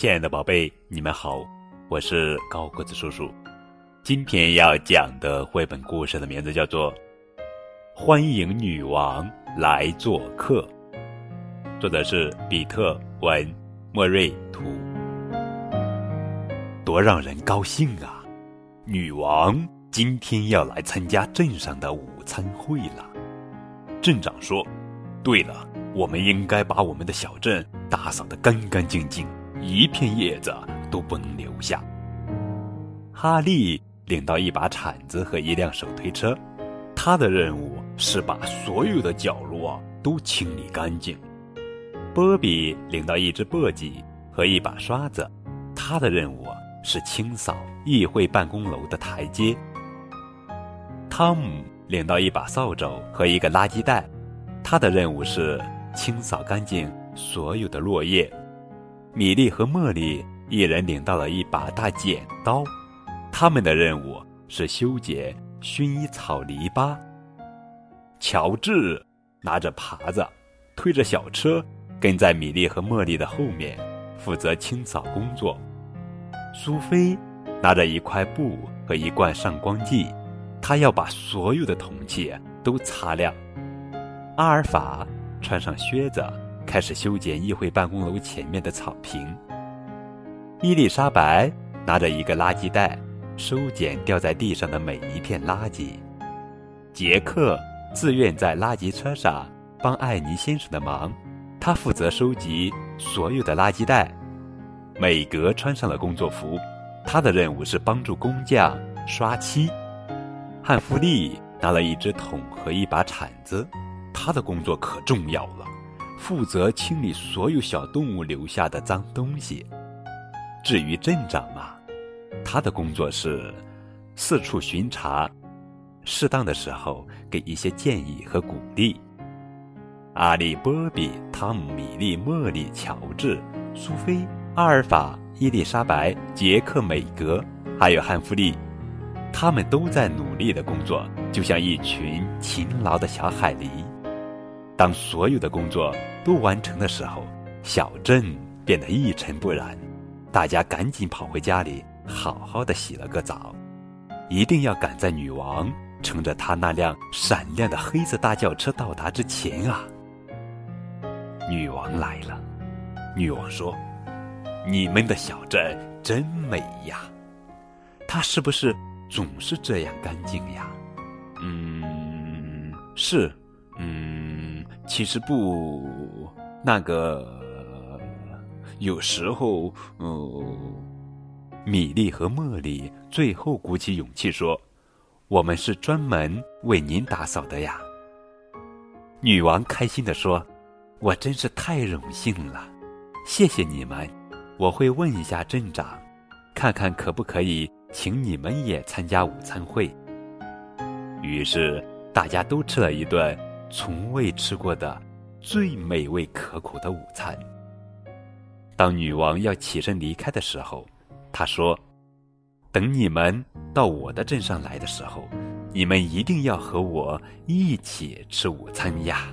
亲爱的宝贝，你们好，我是高个子叔叔。今天要讲的绘本故事的名字叫做《欢迎女王来做客》，作者是比特文莫瑞图。多让人高兴啊！女王今天要来参加镇上的午餐会了。镇长说：“对了，我们应该把我们的小镇打扫得干干净净。”一片叶子都不能留下。哈利领到一把铲子和一辆手推车，他的任务是把所有的角落都清理干净。波比领到一只簸箕和一把刷子，他的任务是清扫议会办公楼的台阶。汤姆领到一把扫帚和一个垃圾袋，他的任务是清扫干净所有的落叶。米莉和茉莉一人领到了一把大剪刀，他们的任务是修剪薰衣草篱笆。乔治拿着耙子，推着小车，跟在米莉和茉莉的后面，负责清扫工作。苏菲拿着一块布和一罐上光剂，她要把所有的铜器都擦亮。阿尔法穿上靴子。开始修剪议会办公楼前面的草坪。伊丽莎白拿着一个垃圾袋，收捡掉在地上的每一片垃圾。杰克自愿在垃圾车上帮艾尼先生的忙，他负责收集所有的垃圾袋。美格穿上了工作服，他的任务是帮助工匠刷漆。汉弗利拿了一只桶和一把铲子，他的工作可重要了。负责清理所有小动物留下的脏东西。至于镇长嘛，他的工作是四处巡查，适当的时候给一些建议和鼓励。阿里、波比、汤姆、米莉、茉莉、乔治、苏菲、阿尔法、伊丽莎白、杰克、美格，还有汉弗利，他们都在努力的工作，就像一群勤劳的小海狸。当所有的工作都完成的时候，小镇变得一尘不染。大家赶紧跑回家里，好好的洗了个澡，一定要赶在女王乘着她那辆闪亮的黑色大轿车到达之前啊！女王来了，女王说：“你们的小镇真美呀，它是不是总是这样干净呀？”“嗯，是，”其实不，那个有时候，嗯，米莉和茉莉最后鼓起勇气说：“我们是专门为您打扫的呀。”女王开心地说：“我真是太荣幸了，谢谢你们。我会问一下镇长，看看可不可以请你们也参加午餐会。”于是大家都吃了一顿。从未吃过的最美味可口的午餐。当女王要起身离开的时候，她说：“等你们到我的镇上来的时候，你们一定要和我一起吃午餐呀。”